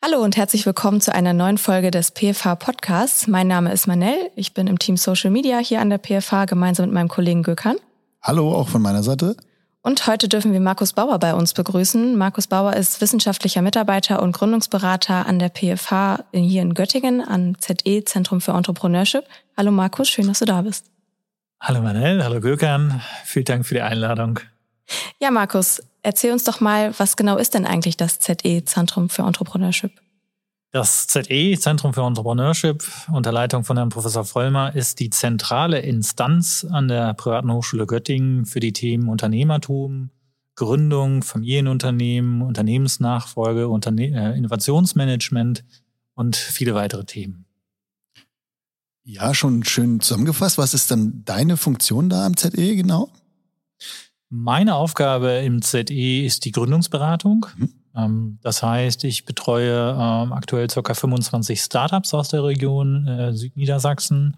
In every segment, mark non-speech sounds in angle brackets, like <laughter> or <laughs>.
Hallo und herzlich willkommen zu einer neuen Folge des PFH Podcasts. Mein Name ist Manel, ich bin im Team Social Media hier an der PFH gemeinsam mit meinem Kollegen Gökhan. Hallo, auch von meiner Seite. Und heute dürfen wir Markus Bauer bei uns begrüßen. Markus Bauer ist wissenschaftlicher Mitarbeiter und Gründungsberater an der PFH hier in Göttingen am ZE Zentrum für Entrepreneurship. Hallo Markus, schön, dass du da bist. Hallo Manel, hallo Gökhan, vielen Dank für die Einladung. Ja, Markus, erzähl uns doch mal, was genau ist denn eigentlich das ZE Zentrum für Entrepreneurship? Das ZE, Zentrum für Entrepreneurship, unter Leitung von Herrn Professor Vollmer, ist die zentrale Instanz an der Privaten Hochschule Göttingen für die Themen Unternehmertum, Gründung, Familienunternehmen, Unternehmensnachfolge, Unterne äh, Innovationsmanagement und viele weitere Themen. Ja, schon schön zusammengefasst. Was ist dann deine Funktion da am ZE genau? Meine Aufgabe im ZE ist die Gründungsberatung. Mhm. Ähm, das heißt, ich betreue ähm, aktuell ca. 25 Startups aus der Region äh, Südniedersachsen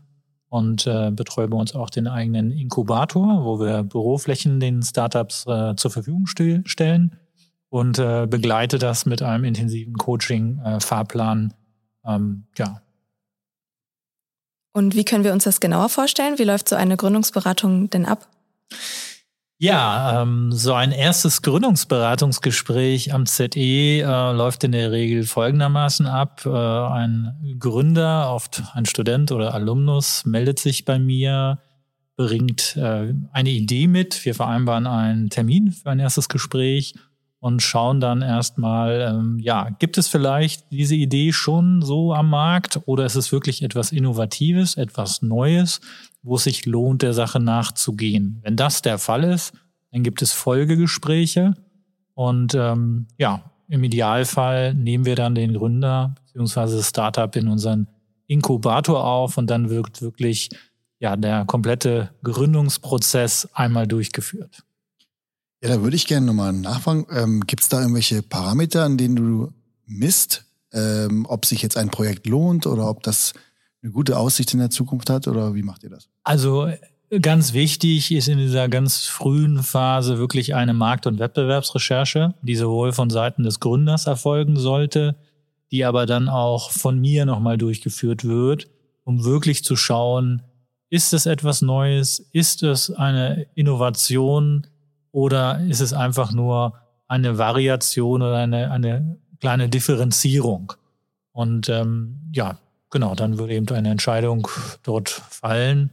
und äh, betreue bei uns auch den eigenen Inkubator, wo wir Büroflächen den Startups äh, zur Verfügung stellen und begleite das mit einem intensiven Coaching-Fahrplan. Ähm, ja. Und wie können wir uns das genauer vorstellen? Wie läuft so eine Gründungsberatung denn ab? Ja, ähm, so ein erstes Gründungsberatungsgespräch am ZE äh, läuft in der Regel folgendermaßen ab. Äh, ein Gründer, oft ein Student oder Alumnus, meldet sich bei mir, bringt äh, eine Idee mit. Wir vereinbaren einen Termin für ein erstes Gespräch und schauen dann erstmal, ähm, ja, gibt es vielleicht diese Idee schon so am Markt oder ist es wirklich etwas Innovatives, etwas Neues? Wo es sich lohnt, der Sache nachzugehen. Wenn das der Fall ist, dann gibt es Folgegespräche und ähm, ja, im Idealfall nehmen wir dann den Gründer bzw. das Startup in unseren Inkubator auf und dann wird wirklich ja der komplette Gründungsprozess einmal durchgeführt. Ja, da würde ich gerne nochmal nachfragen. Ähm, Gibt es da irgendwelche Parameter, an denen du misst, ähm, ob sich jetzt ein Projekt lohnt oder ob das eine gute Aussicht in der Zukunft hat oder wie macht ihr das? Also ganz wichtig ist in dieser ganz frühen Phase wirklich eine Markt- und Wettbewerbsrecherche, die sowohl von Seiten des Gründers erfolgen sollte, die aber dann auch von mir nochmal durchgeführt wird, um wirklich zu schauen, ist es etwas Neues, ist es eine Innovation oder ist es einfach nur eine Variation oder eine, eine kleine Differenzierung? Und ähm, ja, genau, dann würde eben eine Entscheidung dort fallen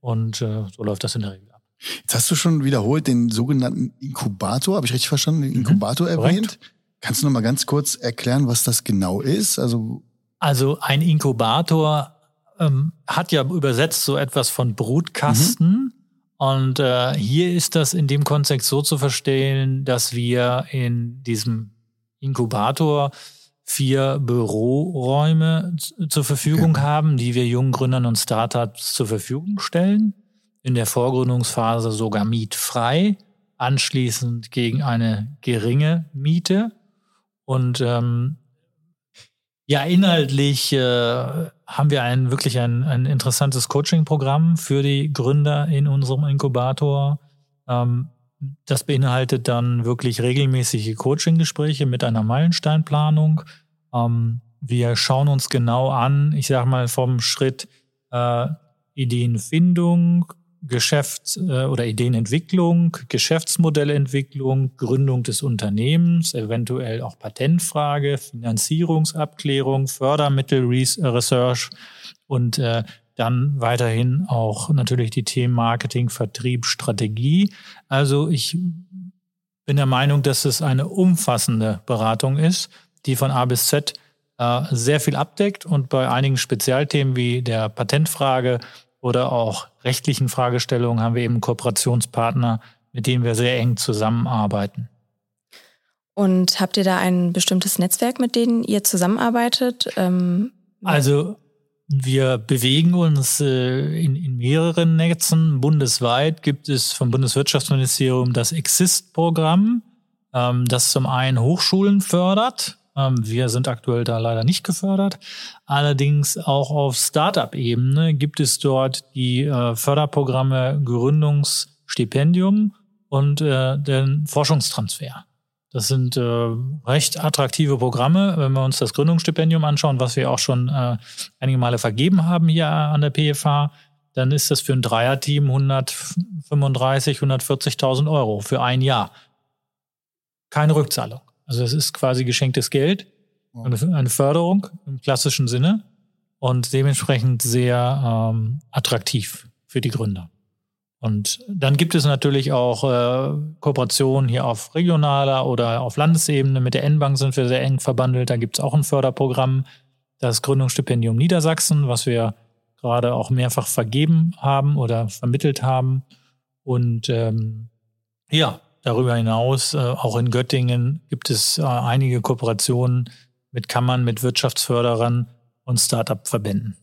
und äh, so läuft das in der Regel ab. Jetzt hast du schon wiederholt den sogenannten Inkubator, habe ich richtig verstanden, den mhm. Inkubator mhm, erwähnt. Korrekt. Kannst du noch mal ganz kurz erklären, was das genau ist? Also, also ein Inkubator ähm, hat ja übersetzt so etwas von Brutkasten. Mhm. Und äh, hier ist das in dem Kontext so zu verstehen, dass wir in diesem Inkubator vier Büroräume zur Verfügung okay. haben, die wir jungen Gründern und Startups zur Verfügung stellen. In der Vorgründungsphase sogar mietfrei, anschließend gegen eine geringe Miete. Und ähm, ja, inhaltlich äh, haben wir ein wirklich ein, ein interessantes Coaching-Programm für die Gründer in unserem Inkubator. Ähm, das beinhaltet dann wirklich regelmäßige Coaching-Gespräche mit einer Meilensteinplanung. Ähm, wir schauen uns genau an, ich sage mal vom Schritt äh, Ideenfindung, Geschäfts- äh, oder Ideenentwicklung, Geschäftsmodellentwicklung, Gründung des Unternehmens, eventuell auch Patentfrage, Finanzierungsabklärung, Fördermittel, Research und äh, dann weiterhin auch natürlich die Themen Marketing, Vertrieb, Strategie. Also ich bin der Meinung, dass es eine umfassende Beratung ist, die von A bis Z äh, sehr viel abdeckt und bei einigen Spezialthemen wie der Patentfrage oder auch rechtlichen Fragestellungen haben wir eben Kooperationspartner, mit denen wir sehr eng zusammenarbeiten. Und habt ihr da ein bestimmtes Netzwerk, mit denen ihr zusammenarbeitet? Ähm, also wir bewegen uns äh, in, in mehreren Netzen. Bundesweit gibt es vom Bundeswirtschaftsministerium das Exist-Programm, ähm, das zum einen Hochschulen fördert. Ähm, wir sind aktuell da leider nicht gefördert. Allerdings auch auf Startup-Ebene gibt es dort die äh, Förderprogramme Gründungsstipendium und äh, den Forschungstransfer. Das sind äh, recht attraktive Programme, wenn wir uns das Gründungsstipendium anschauen, was wir auch schon äh, einige Male vergeben haben hier an der PFH. Dann ist das für ein Dreierteam 135, 140.000 Euro für ein Jahr. Keine Rückzahlung. Also es ist quasi geschenktes Geld, eine Förderung im klassischen Sinne und dementsprechend sehr ähm, attraktiv für die Gründer. Und dann gibt es natürlich auch äh, Kooperationen hier auf regionaler oder auf Landesebene. Mit der N-Bank sind wir sehr eng verbandelt. Da gibt es auch ein Förderprogramm, das Gründungsstipendium Niedersachsen, was wir gerade auch mehrfach vergeben haben oder vermittelt haben. Und ähm, ja, darüber hinaus, äh, auch in Göttingen gibt es äh, einige Kooperationen mit Kammern, mit Wirtschaftsförderern und Start-up-Verbänden.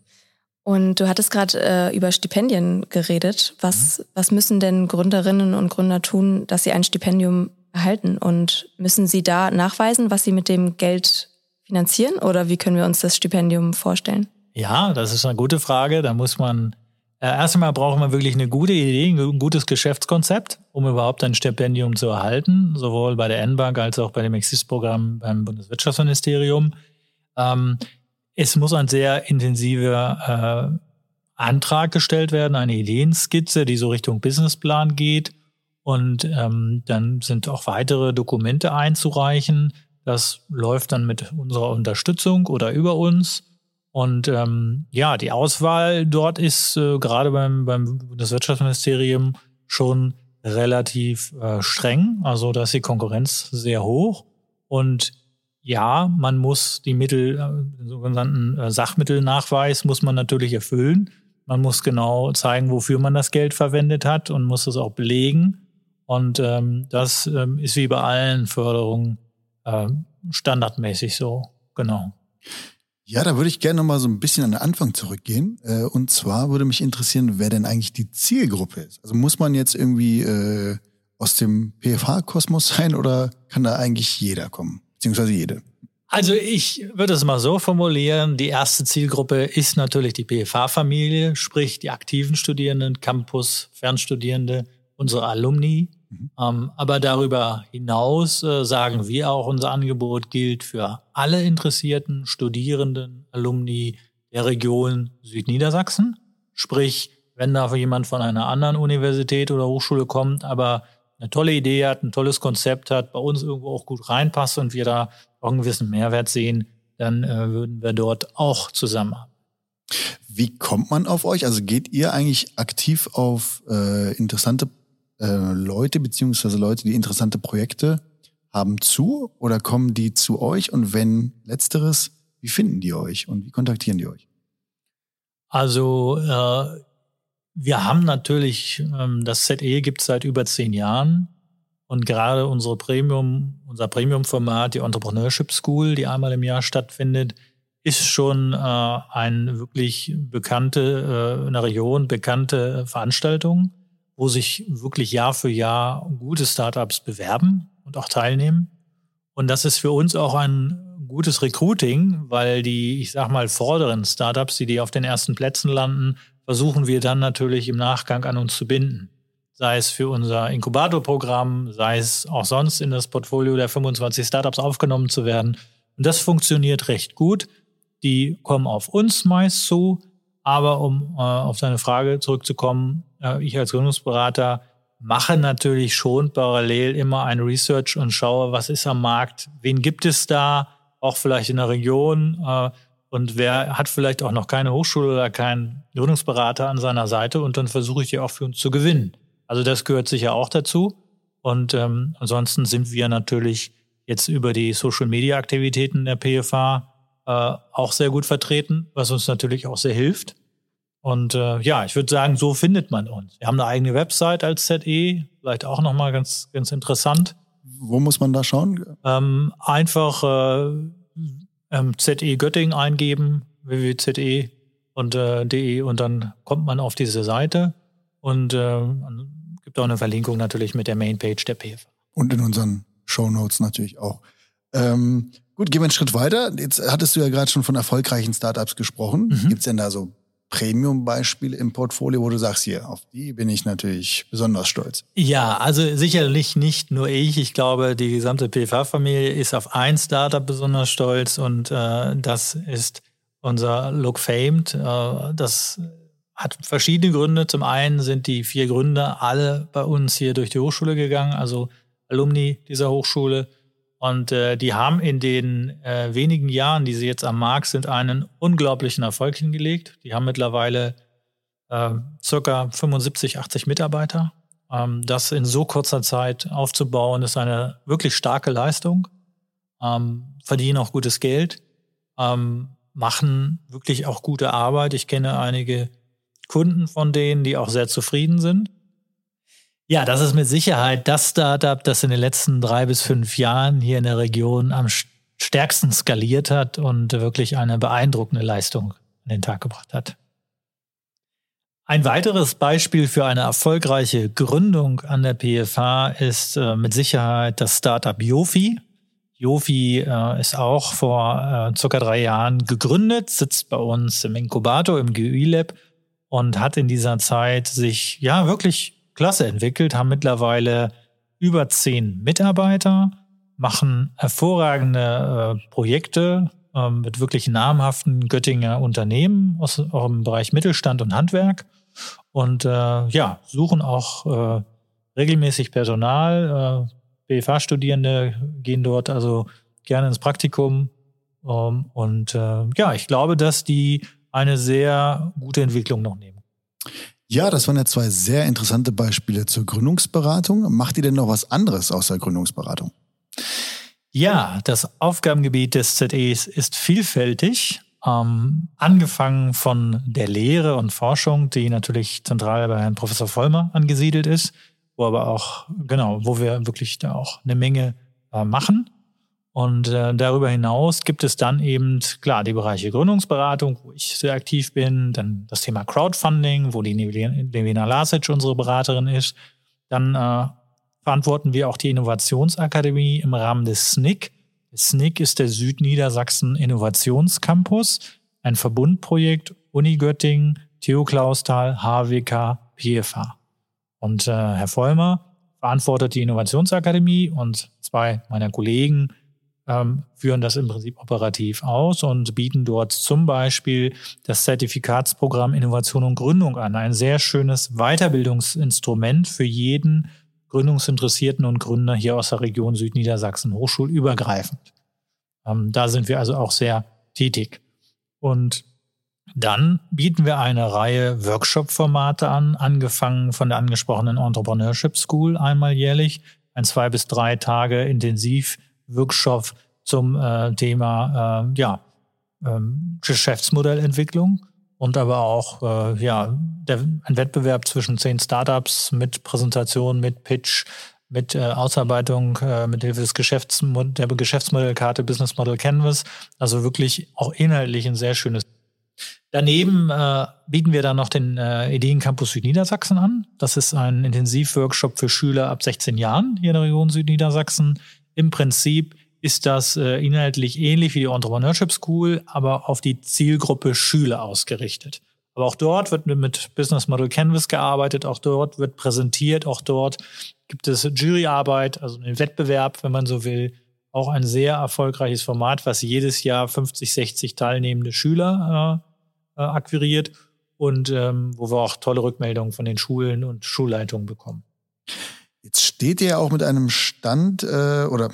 Und du hattest gerade äh, über Stipendien geredet. Was, mhm. was müssen denn Gründerinnen und Gründer tun, dass sie ein Stipendium erhalten? Und müssen sie da nachweisen, was sie mit dem Geld finanzieren? Oder wie können wir uns das Stipendium vorstellen? Ja, das ist eine gute Frage. Da muss man, äh, erst einmal braucht man wirklich eine gute Idee, ein gutes Geschäftskonzept, um überhaupt ein Stipendium zu erhalten, sowohl bei der N-Bank als auch bei dem Exist-Programm beim Bundeswirtschaftsministerium. Ähm, es muss ein sehr intensiver äh, Antrag gestellt werden, eine Ideenskizze, die so Richtung Businessplan geht. Und ähm, dann sind auch weitere Dokumente einzureichen. Das läuft dann mit unserer Unterstützung oder über uns. Und ähm, ja, die Auswahl dort ist äh, gerade beim, beim Bundeswirtschaftsministerium schon relativ äh, streng. Also da ist die Konkurrenz sehr hoch. Und ja, man muss die Mittel, äh, den sogenannten äh, Sachmittelnachweis muss man natürlich erfüllen. Man muss genau zeigen, wofür man das Geld verwendet hat und muss es auch belegen. Und ähm, das ähm, ist wie bei allen Förderungen äh, standardmäßig so, genau. Ja, da würde ich gerne noch mal so ein bisschen an den Anfang zurückgehen. Äh, und zwar würde mich interessieren, wer denn eigentlich die Zielgruppe ist. Also muss man jetzt irgendwie äh, aus dem PFH-Kosmos sein oder kann da eigentlich jeder kommen? Beziehungsweise jede? Also ich würde es mal so formulieren, die erste Zielgruppe ist natürlich die PFA-Familie, sprich die aktiven Studierenden, Campus, Fernstudierende, unsere Alumni. Mhm. Ähm, aber darüber hinaus äh, sagen wir auch, unser Angebot gilt für alle interessierten Studierenden, Alumni der Region Südniedersachsen. Sprich, wenn da jemand von einer anderen Universität oder Hochschule kommt, aber eine tolle Idee hat, ein tolles Konzept hat, bei uns irgendwo auch gut reinpasst und wir da auch einen gewissen Mehrwert sehen, dann äh, würden wir dort auch zusammenarbeiten. Wie kommt man auf euch? Also geht ihr eigentlich aktiv auf äh, interessante äh, Leute beziehungsweise Leute, die interessante Projekte haben zu oder kommen die zu euch? Und wenn letzteres, wie finden die euch und wie kontaktieren die euch? Also äh, wir haben natürlich, ähm, das ZE gibt es seit über zehn Jahren. Und gerade unsere Premium, unser Premium-Format, die Entrepreneurship School, die einmal im Jahr stattfindet, ist schon äh, eine wirklich bekannte, äh, in der Region bekannte Veranstaltung, wo sich wirklich Jahr für Jahr gute Startups bewerben und auch teilnehmen. Und das ist für uns auch ein gutes Recruiting, weil die, ich sag mal, vorderen Startups, die, die auf den ersten Plätzen landen, versuchen wir dann natürlich im Nachgang an uns zu binden. Sei es für unser Inkubatorprogramm, sei es auch sonst in das Portfolio der 25 Startups aufgenommen zu werden. Und das funktioniert recht gut. Die kommen auf uns meist zu. Aber um äh, auf deine Frage zurückzukommen, äh, ich als Gründungsberater mache natürlich schon parallel immer ein Research und schaue, was ist am Markt, wen gibt es da, auch vielleicht in der Region. Äh, und wer hat vielleicht auch noch keine Hochschule oder keinen Gründungsberater an seiner Seite und dann versuche ich die auch für uns zu gewinnen. Also das gehört sicher auch dazu. Und ähm, ansonsten sind wir natürlich jetzt über die Social-Media-Aktivitäten der PFA äh, auch sehr gut vertreten, was uns natürlich auch sehr hilft. Und äh, ja, ich würde sagen, so findet man uns. Wir haben eine eigene Website als ZE, vielleicht auch nochmal ganz, ganz interessant. Wo muss man da schauen? Ähm, einfach äh, ähm, ZE Göttingen eingeben, www.ze und äh, de und dann kommt man auf diese Seite und äh, gibt auch eine Verlinkung natürlich mit der Mainpage der PF. Und in unseren Show Notes natürlich auch. Ähm, gut, gehen wir einen Schritt weiter. Jetzt hattest du ja gerade schon von erfolgreichen Startups gesprochen. Mhm. Gibt es denn da so Premium-Beispiele im Portfolio, wo du sagst, hier, auf die bin ich natürlich besonders stolz? Ja, also sicherlich nicht nur ich. Ich glaube, die gesamte PFA-Familie ist auf ein Startup besonders stolz und äh, das ist unser Look Famed. Äh, das hat verschiedene Gründe. Zum einen sind die vier Gründer alle bei uns hier durch die Hochschule gegangen, also Alumni dieser Hochschule. Und äh, die haben in den äh, wenigen Jahren, die sie jetzt am Markt sind, einen unglaublichen Erfolg hingelegt. Die haben mittlerweile äh, circa 75, 80 Mitarbeiter. Ähm, das in so kurzer Zeit aufzubauen, ist eine wirklich starke Leistung. Ähm, verdienen auch gutes Geld, ähm, machen wirklich auch gute Arbeit. Ich kenne einige Kunden von denen, die auch sehr zufrieden sind. Ja, das ist mit Sicherheit das Startup, das in den letzten drei bis fünf Jahren hier in der Region am stärksten skaliert hat und wirklich eine beeindruckende Leistung an den Tag gebracht hat. Ein weiteres Beispiel für eine erfolgreiche Gründung an der PFH ist äh, mit Sicherheit das Startup Yofi. Yofi äh, ist auch vor äh, circa drei Jahren gegründet, sitzt bei uns im Inkubator im GUI Lab und hat in dieser Zeit sich ja wirklich klasse entwickelt, haben mittlerweile über zehn Mitarbeiter, machen hervorragende äh, Projekte äh, mit wirklich namhaften Göttinger Unternehmen aus, auch im Bereich Mittelstand und Handwerk und äh, ja, suchen auch äh, regelmäßig Personal. Äh, BFA-Studierende gehen dort also gerne ins Praktikum. Ähm, und äh, ja, ich glaube, dass die eine sehr gute Entwicklung noch nehmen. Ja, das waren ja zwei sehr interessante Beispiele zur Gründungsberatung. Macht ihr denn noch was anderes außer Gründungsberatung? Ja, das Aufgabengebiet des ZEs ist vielfältig. Ähm, angefangen von der Lehre und Forschung, die natürlich zentral bei Herrn Professor Vollmer angesiedelt ist, wo aber auch, genau, wo wir wirklich da auch eine Menge äh, machen. Und äh, darüber hinaus gibt es dann eben, klar, die Bereiche Gründungsberatung, wo ich sehr aktiv bin, dann das Thema Crowdfunding, wo die Levina Lasic unsere Beraterin ist. Dann äh, verantworten wir auch die Innovationsakademie im Rahmen des SNIC. SNIC ist der Südniedersachsen Innovationscampus, ein Verbundprojekt Uni Göttingen, TU Klausthal, HWK, PFH. Und äh, Herr Vollmer verantwortet die Innovationsakademie und zwei meiner Kollegen ähm, führen das im Prinzip operativ aus und bieten dort zum Beispiel das Zertifikatsprogramm Innovation und Gründung an. Ein sehr schönes Weiterbildungsinstrument für jeden Gründungsinteressierten und Gründer hier aus der Region Südniedersachsen, hochschulübergreifend. Ähm, da sind wir also auch sehr tätig. Und dann bieten wir eine Reihe Workshop-Formate an, angefangen von der angesprochenen Entrepreneurship School einmal jährlich, ein zwei bis drei Tage intensiv Workshop zum äh, Thema äh, ja, ähm, Geschäftsmodellentwicklung und aber auch äh, ja, der, ein Wettbewerb zwischen zehn Startups mit Präsentation, mit Pitch, mit äh, Ausarbeitung äh, mit Hilfe des Geschäftsmod der Geschäftsmodellkarte Business Model Canvas. Also wirklich auch inhaltlich ein sehr schönes. Daneben äh, bieten wir dann noch den äh, Ideencampus Südniedersachsen an. Das ist ein Intensivworkshop für Schüler ab 16 Jahren hier in der Region Südniedersachsen, im Prinzip ist das äh, inhaltlich ähnlich wie die Entrepreneurship School, aber auf die Zielgruppe Schüler ausgerichtet. Aber auch dort wird mit Business Model Canvas gearbeitet, auch dort wird präsentiert, auch dort gibt es Juryarbeit, also einen Wettbewerb, wenn man so will. Auch ein sehr erfolgreiches Format, was jedes Jahr 50, 60 teilnehmende Schüler äh, äh, akquiriert und ähm, wo wir auch tolle Rückmeldungen von den Schulen und Schulleitungen bekommen. Steht ihr ja auch mit einem Stand äh, oder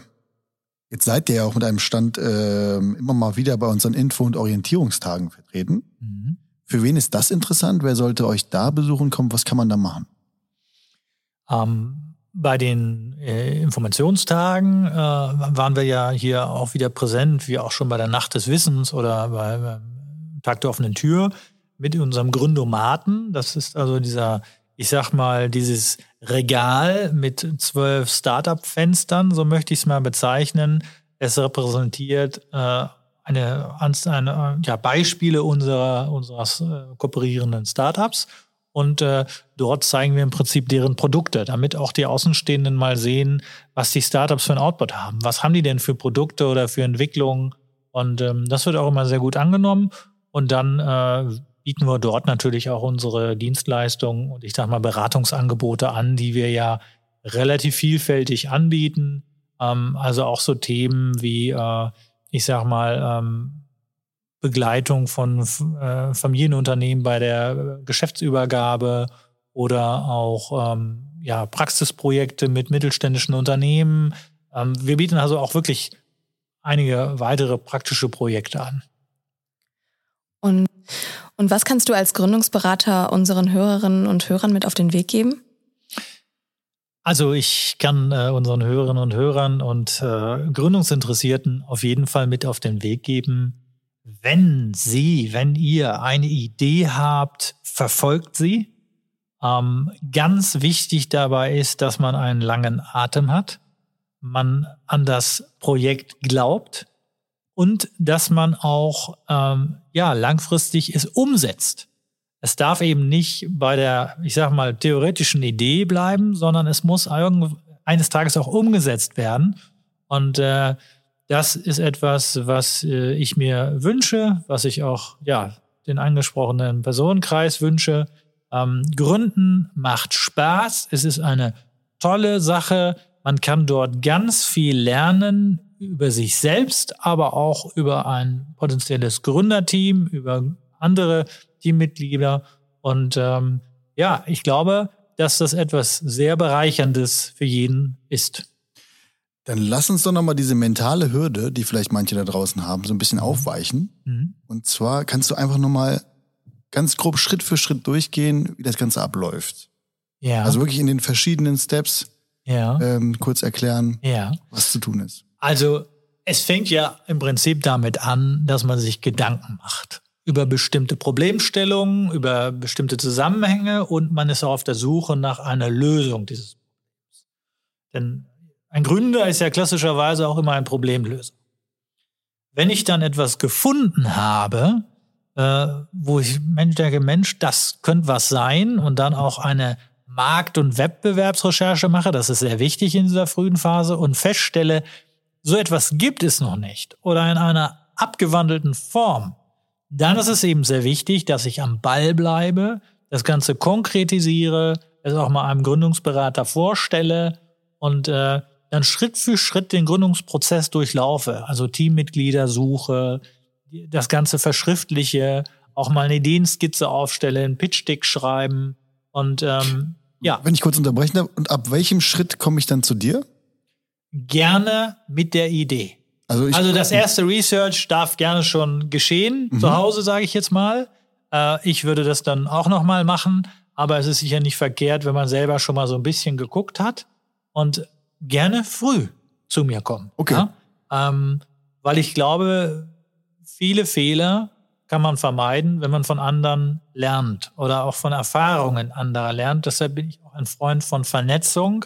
jetzt seid ihr ja auch mit einem Stand äh, immer mal wieder bei unseren Info- und Orientierungstagen vertreten. Mhm. Für wen ist das interessant? Wer sollte euch da besuchen kommen? Was kann man da machen? Ähm, bei den äh, Informationstagen äh, waren wir ja hier auch wieder präsent, wie auch schon bei der Nacht des Wissens oder beim bei Tag der offenen Tür mit unserem Gründomaten. Das ist also dieser ich sag mal, dieses Regal mit zwölf Startup-Fenstern, so möchte ich es mal bezeichnen. Es repräsentiert äh, eine, eine ja, Beispiele unserer, unseres äh, kooperierenden Startups. Und äh, dort zeigen wir im Prinzip deren Produkte, damit auch die Außenstehenden mal sehen, was die Startups für ein Output haben. Was haben die denn für Produkte oder für Entwicklungen? Und ähm, das wird auch immer sehr gut angenommen. Und dann äh, bieten wir dort natürlich auch unsere Dienstleistungen und ich sag mal Beratungsangebote an, die wir ja relativ vielfältig anbieten. Ähm, also auch so Themen wie, äh, ich sag mal, ähm, Begleitung von äh, Familienunternehmen bei der Geschäftsübergabe oder auch ähm, ja, Praxisprojekte mit mittelständischen Unternehmen. Ähm, wir bieten also auch wirklich einige weitere praktische Projekte an. Und, und was kannst du als Gründungsberater unseren Hörerinnen und Hörern mit auf den Weg geben? Also ich kann äh, unseren Hörerinnen und Hörern und äh, Gründungsinteressierten auf jeden Fall mit auf den Weg geben, wenn Sie, wenn ihr eine Idee habt, verfolgt sie. Ähm, ganz wichtig dabei ist, dass man einen langen Atem hat, man an das Projekt glaubt und dass man auch ähm, ja langfristig es umsetzt. Es darf eben nicht bei der, ich sag mal, theoretischen Idee bleiben, sondern es muss eines Tages auch umgesetzt werden. Und äh, das ist etwas, was äh, ich mir wünsche, was ich auch ja den angesprochenen Personenkreis wünsche. Ähm, Gründen macht Spaß. Es ist eine tolle Sache. Man kann dort ganz viel lernen über sich selbst, aber auch über ein potenzielles Gründerteam, über andere Teammitglieder. Und ähm, ja, ich glaube, dass das etwas sehr Bereicherndes für jeden ist. Dann lass uns doch nochmal diese mentale Hürde, die vielleicht manche da draußen haben, so ein bisschen aufweichen. Mhm. Und zwar kannst du einfach nochmal ganz grob Schritt für Schritt durchgehen, wie das Ganze abläuft. Ja. Also wirklich in den verschiedenen Steps ja. ähm, kurz erklären, ja. was zu tun ist. Also es fängt ja im Prinzip damit an, dass man sich Gedanken macht über bestimmte Problemstellungen, über bestimmte Zusammenhänge und man ist auch auf der Suche nach einer Lösung dieses Problems. Denn ein Gründer ist ja klassischerweise auch immer ein Problemlöser. Wenn ich dann etwas gefunden habe, äh, wo ich Mensch denke, Mensch, das könnte was sein und dann auch eine Markt- und Wettbewerbsrecherche mache, das ist sehr wichtig in dieser frühen Phase und feststelle, so etwas gibt es noch nicht oder in einer abgewandelten Form, dann ist es eben sehr wichtig, dass ich am Ball bleibe, das Ganze konkretisiere, es auch mal einem Gründungsberater vorstelle und äh, dann Schritt für Schritt den Gründungsprozess durchlaufe. Also Teammitglieder suche, das Ganze verschriftliche, auch mal eine Ideenskizze aufstelle, einen Pitch-Deck schreiben und ähm, ja. Wenn ich kurz unterbrechen darf, und ab welchem Schritt komme ich dann zu dir? Gerne mit der Idee. Also, also das erste Research darf gerne schon geschehen, mhm. zu Hause sage ich jetzt mal. Äh, ich würde das dann auch noch mal machen, aber es ist sicher nicht verkehrt, wenn man selber schon mal so ein bisschen geguckt hat und gerne früh zu mir kommen. Okay. Ja? Ähm, weil ich glaube, viele Fehler kann man vermeiden, wenn man von anderen lernt oder auch von Erfahrungen anderer lernt. Deshalb bin ich auch ein Freund von Vernetzung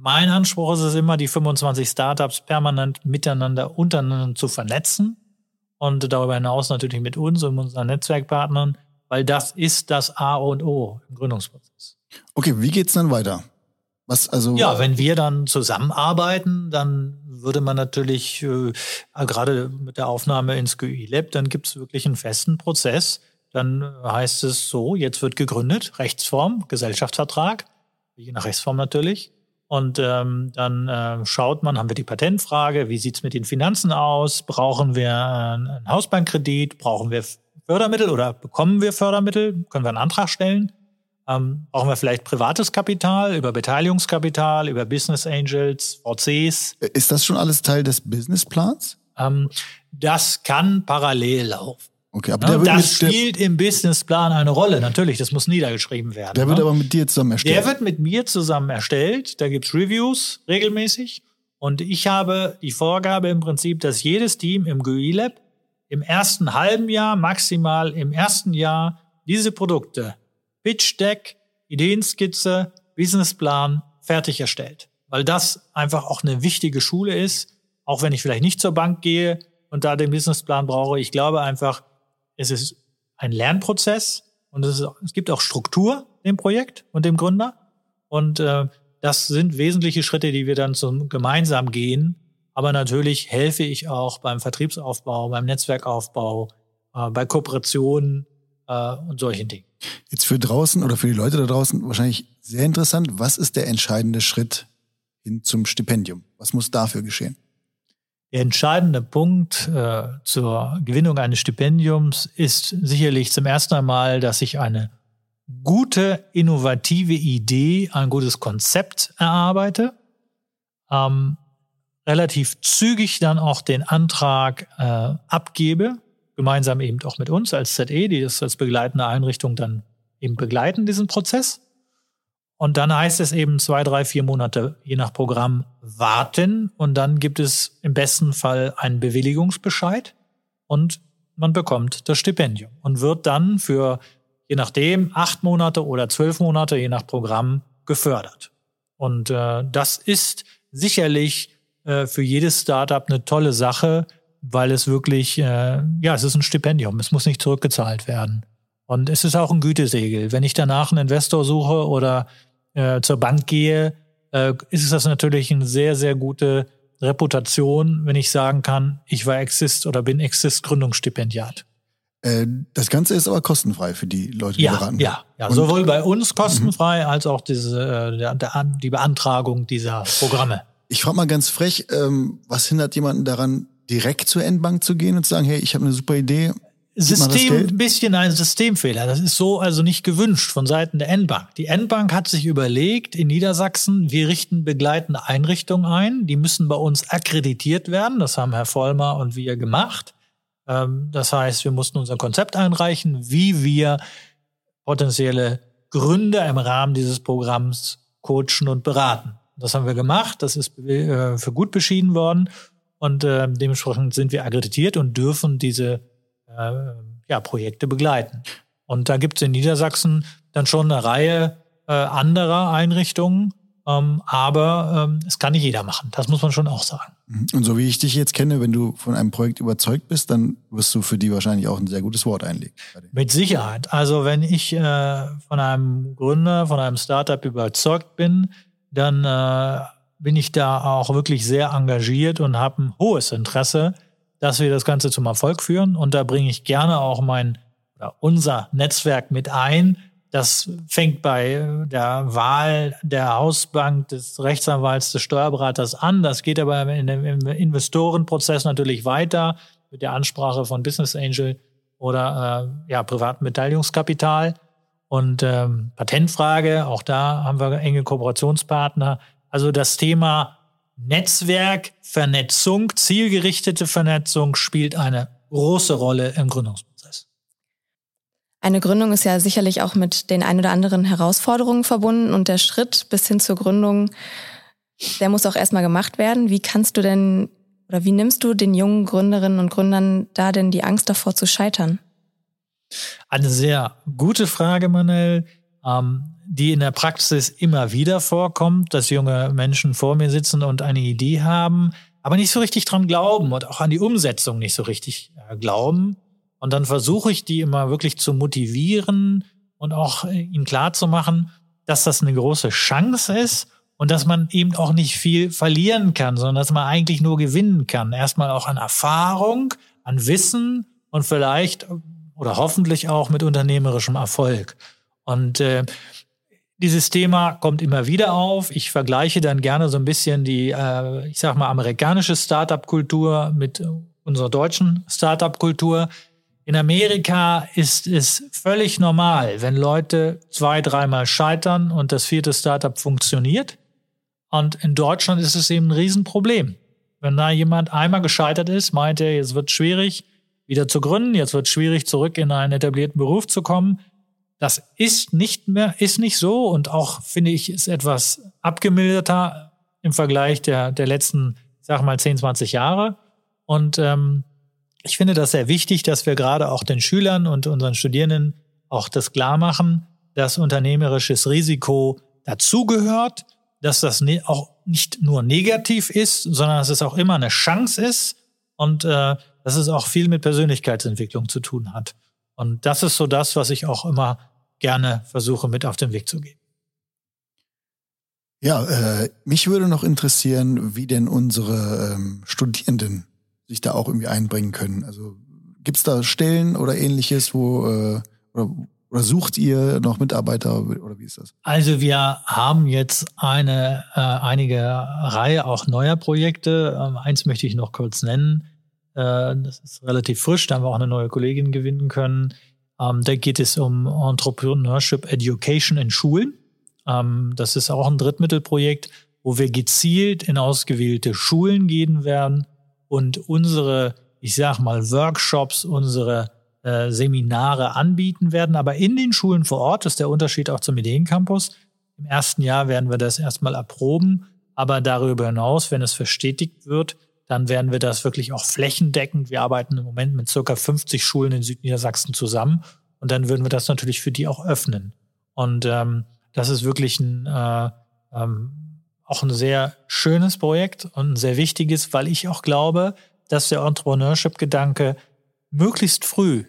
mein Anspruch ist es immer, die 25 Startups permanent miteinander, untereinander zu vernetzen und darüber hinaus natürlich mit uns und unseren Netzwerkpartnern, weil das ist das A und O im Gründungsprozess. Okay, wie geht's dann weiter? Was also? Ja, wenn wir dann zusammenarbeiten, dann würde man natürlich äh, gerade mit der Aufnahme ins GUI Lab, dann gibt es wirklich einen festen Prozess. Dann heißt es so, jetzt wird gegründet, Rechtsform, Gesellschaftsvertrag, je nach Rechtsform natürlich. Und ähm, dann äh, schaut man, haben wir die Patentfrage, wie sieht's mit den Finanzen aus? Brauchen wir einen Hausbankkredit? Brauchen wir Fördermittel oder bekommen wir Fördermittel? Können wir einen Antrag stellen? Ähm, brauchen wir vielleicht privates Kapital, über Beteiligungskapital, über Business Angels, VCs? Ist das schon alles Teil des Businessplans? Ähm, das kann parallel laufen. Okay, aber ja, der das spielt im Businessplan eine Rolle. Natürlich, das muss niedergeschrieben werden. Der ne? wird aber mit dir zusammen erstellt. Der wird mit mir zusammen erstellt. Da gibt's Reviews regelmäßig. Und ich habe die Vorgabe im Prinzip, dass jedes Team im GUI Lab im ersten halben Jahr, maximal im ersten Jahr, diese Produkte, Pitch Deck, Ideenskizze, Businessplan fertig erstellt. Weil das einfach auch eine wichtige Schule ist. Auch wenn ich vielleicht nicht zur Bank gehe und da den Businessplan brauche. Ich glaube einfach, es ist ein Lernprozess und es, ist, es gibt auch Struktur im Projekt und dem Gründer. Und äh, das sind wesentliche Schritte, die wir dann zum gemeinsam gehen. Aber natürlich helfe ich auch beim Vertriebsaufbau, beim Netzwerkaufbau, äh, bei Kooperationen, äh, und solchen Dingen. Jetzt für draußen oder für die Leute da draußen wahrscheinlich sehr interessant. Was ist der entscheidende Schritt hin zum Stipendium? Was muss dafür geschehen? Der entscheidende Punkt äh, zur Gewinnung eines Stipendiums ist sicherlich zum ersten Mal, dass ich eine gute, innovative Idee, ein gutes Konzept erarbeite, ähm, relativ zügig dann auch den Antrag äh, abgebe, gemeinsam eben auch mit uns als ZE, die das als begleitende Einrichtung dann eben begleiten, diesen Prozess. Und dann heißt es eben zwei, drei, vier Monate, je nach Programm, warten. Und dann gibt es im besten Fall einen Bewilligungsbescheid und man bekommt das Stipendium und wird dann für, je nachdem, acht Monate oder zwölf Monate, je nach Programm, gefördert. Und äh, das ist sicherlich äh, für jedes Startup eine tolle Sache, weil es wirklich, äh, ja, es ist ein Stipendium, es muss nicht zurückgezahlt werden. Und es ist auch ein Gütesegel. Wenn ich danach einen Investor suche oder äh, zur Bank gehe, äh, ist das natürlich eine sehr, sehr gute Reputation, wenn ich sagen kann, ich war Exist oder bin Exist Gründungsstipendiat. Äh, das Ganze ist aber kostenfrei für die Leute, die ja, beraten. Ja, ja, sowohl bei uns kostenfrei mhm. als auch diese, äh, der, der, die Beantragung dieser Programme. Ich frage mal ganz frech, ähm, was hindert jemanden daran, direkt zur Endbank zu gehen und zu sagen, hey, ich habe eine super Idee, System, ein bisschen ein Systemfehler. Das ist so also nicht gewünscht von Seiten der N-Bank. Die N-Bank hat sich überlegt, in Niedersachsen, wir richten begleitende Einrichtungen ein. Die müssen bei uns akkreditiert werden. Das haben Herr Vollmer und wir gemacht. Ähm, das heißt, wir mussten unser Konzept einreichen, wie wir potenzielle Gründer im Rahmen dieses Programms coachen und beraten. Das haben wir gemacht. Das ist äh, für gut beschieden worden. Und äh, dementsprechend sind wir akkreditiert und dürfen diese ja, Projekte begleiten. Und da gibt es in Niedersachsen dann schon eine Reihe äh, anderer Einrichtungen, ähm, aber ähm, es kann nicht jeder machen. Das muss man schon auch sagen. Mhm. Und so wie ich dich jetzt kenne, wenn du von einem Projekt überzeugt bist, dann wirst du für die wahrscheinlich auch ein sehr gutes Wort einlegen. Mit Sicherheit. Also wenn ich äh, von einem Gründer, von einem Startup überzeugt bin, dann äh, bin ich da auch wirklich sehr engagiert und habe ein hohes Interesse, dass wir das Ganze zum Erfolg führen. Und da bringe ich gerne auch mein unser Netzwerk mit ein. Das fängt bei der Wahl der Hausbank, des Rechtsanwalts, des Steuerberaters an. Das geht aber im Investorenprozess natürlich weiter mit der Ansprache von Business Angel oder äh, ja, privatem Beteiligungskapital. Und ähm, Patentfrage, auch da haben wir enge Kooperationspartner. Also das Thema Netzwerk, Vernetzung, zielgerichtete Vernetzung spielt eine große Rolle im Gründungsprozess. Eine Gründung ist ja sicherlich auch mit den ein oder anderen Herausforderungen verbunden und der Schritt bis hin zur Gründung, der muss auch erstmal gemacht werden. Wie kannst du denn oder wie nimmst du den jungen Gründerinnen und Gründern da denn die Angst davor zu scheitern? Eine sehr gute Frage, Manuel. Ähm, die in der Praxis immer wieder vorkommt, dass junge Menschen vor mir sitzen und eine Idee haben, aber nicht so richtig dran glauben und auch an die Umsetzung nicht so richtig äh, glauben. Und dann versuche ich die immer wirklich zu motivieren und auch äh, ihnen klarzumachen, dass das eine große Chance ist und dass man eben auch nicht viel verlieren kann, sondern dass man eigentlich nur gewinnen kann. Erstmal auch an Erfahrung, an Wissen und vielleicht oder hoffentlich auch mit unternehmerischem Erfolg. Und äh, dieses Thema kommt immer wieder auf. Ich vergleiche dann gerne so ein bisschen die, äh, ich sag mal, amerikanische Startup-Kultur mit unserer deutschen Startup-Kultur. In Amerika ist es völlig normal, wenn Leute zwei, dreimal scheitern und das vierte Startup funktioniert. Und in Deutschland ist es eben ein Riesenproblem. Wenn da jemand einmal gescheitert ist, meint er, jetzt wird es schwierig, wieder zu gründen, jetzt wird es schwierig, zurück in einen etablierten Beruf zu kommen. Das ist nicht mehr, ist nicht so und auch finde ich, ist etwas abgemilderter im Vergleich der, der letzten, sag mal, 10, 20 Jahre. Und ähm, ich finde das sehr wichtig, dass wir gerade auch den Schülern und unseren Studierenden auch das klar machen, dass unternehmerisches Risiko dazugehört, dass das ne auch nicht nur negativ ist, sondern dass es auch immer eine Chance ist und äh, dass es auch viel mit Persönlichkeitsentwicklung zu tun hat. Und das ist so das, was ich auch immer gerne versuche mit auf den Weg zu geben. Ja, äh, mich würde noch interessieren, wie denn unsere ähm, Studierenden sich da auch irgendwie einbringen können. Also gibt es da Stellen oder ähnliches, wo äh, oder, oder sucht ihr noch Mitarbeiter oder wie ist das? Also wir haben jetzt eine äh, einige Reihe auch neuer Projekte. Ähm, eins möchte ich noch kurz nennen. Äh, das ist relativ frisch, da haben wir auch eine neue Kollegin gewinnen können. Ähm, da geht es um Entrepreneurship Education in Schulen. Ähm, das ist auch ein Drittmittelprojekt, wo wir gezielt in ausgewählte Schulen gehen werden und unsere, ich sag mal, Workshops, unsere äh, Seminare anbieten werden. Aber in den Schulen vor Ort ist der Unterschied auch zum Ideencampus. Im ersten Jahr werden wir das erstmal erproben, aber darüber hinaus, wenn es verstetigt wird, dann werden wir das wirklich auch flächendeckend. Wir arbeiten im Moment mit circa 50 Schulen in Südniedersachsen zusammen und dann würden wir das natürlich für die auch öffnen. Und ähm, das ist wirklich ein, äh, ähm, auch ein sehr schönes Projekt und ein sehr wichtiges, weil ich auch glaube, dass der Entrepreneurship-Gedanke möglichst früh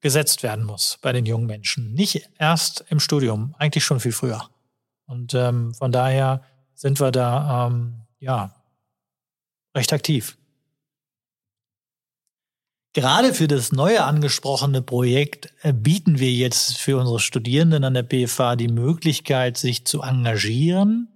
gesetzt werden muss bei den jungen Menschen. Nicht erst im Studium, eigentlich schon viel früher. Und ähm, von daher sind wir da ähm, ja recht aktiv. Gerade für das neue angesprochene Projekt äh, bieten wir jetzt für unsere Studierenden an der BFA die Möglichkeit, sich zu engagieren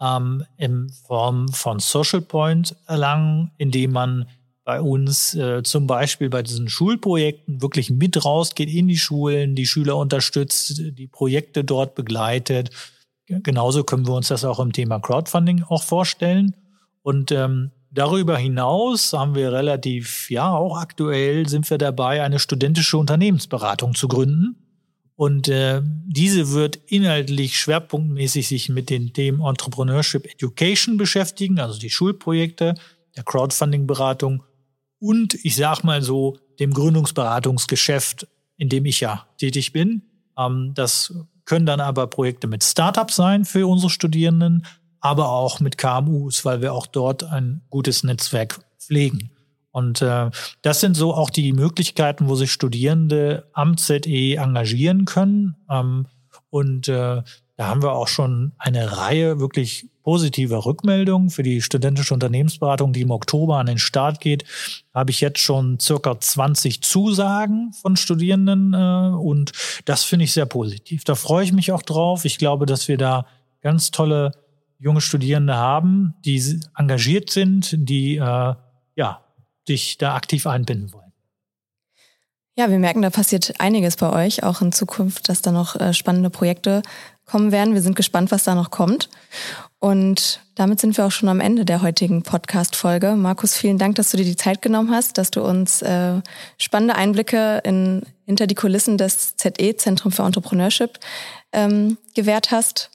ähm, in Form von Social Point erlangen, indem man bei uns äh, zum Beispiel bei diesen Schulprojekten wirklich mit rausgeht in die Schulen, die Schüler unterstützt, die Projekte dort begleitet. Genauso können wir uns das auch im Thema Crowdfunding auch vorstellen. Und ähm, Darüber hinaus haben wir relativ, ja, auch aktuell sind wir dabei, eine studentische Unternehmensberatung zu gründen. Und äh, diese wird inhaltlich schwerpunktmäßig sich mit den Themen Entrepreneurship Education beschäftigen, also die Schulprojekte, der Crowdfunding-Beratung und ich sag mal so dem Gründungsberatungsgeschäft, in dem ich ja tätig bin. Ähm, das können dann aber Projekte mit Startups sein für unsere Studierenden, aber auch mit KMUs, weil wir auch dort ein gutes Netzwerk pflegen. Und äh, das sind so auch die Möglichkeiten, wo sich Studierende am ZE engagieren können. Ähm, und äh, da haben wir auch schon eine Reihe wirklich positiver Rückmeldungen für die studentische Unternehmensberatung, die im Oktober an den Start geht. Habe ich jetzt schon circa 20 Zusagen von Studierenden äh, und das finde ich sehr positiv. Da freue ich mich auch drauf. Ich glaube, dass wir da ganz tolle junge Studierende haben, die engagiert sind, die äh, ja, dich da aktiv einbinden wollen. Ja, wir merken, da passiert einiges bei euch, auch in Zukunft, dass da noch äh, spannende Projekte kommen werden. Wir sind gespannt, was da noch kommt. Und damit sind wir auch schon am Ende der heutigen Podcast-Folge. Markus, vielen Dank, dass du dir die Zeit genommen hast, dass du uns äh, spannende Einblicke in, hinter die Kulissen des ZE, Zentrum für Entrepreneurship, ähm, gewährt hast.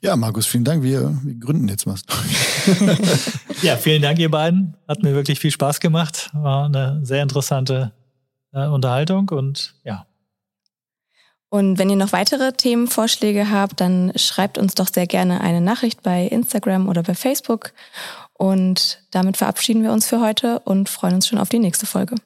Ja, Markus, vielen Dank. Wir, wir gründen jetzt was. <laughs> ja, vielen Dank, ihr beiden. Hat mir wirklich viel Spaß gemacht. War eine sehr interessante äh, Unterhaltung und ja. Und wenn ihr noch weitere Themenvorschläge habt, dann schreibt uns doch sehr gerne eine Nachricht bei Instagram oder bei Facebook. Und damit verabschieden wir uns für heute und freuen uns schon auf die nächste Folge.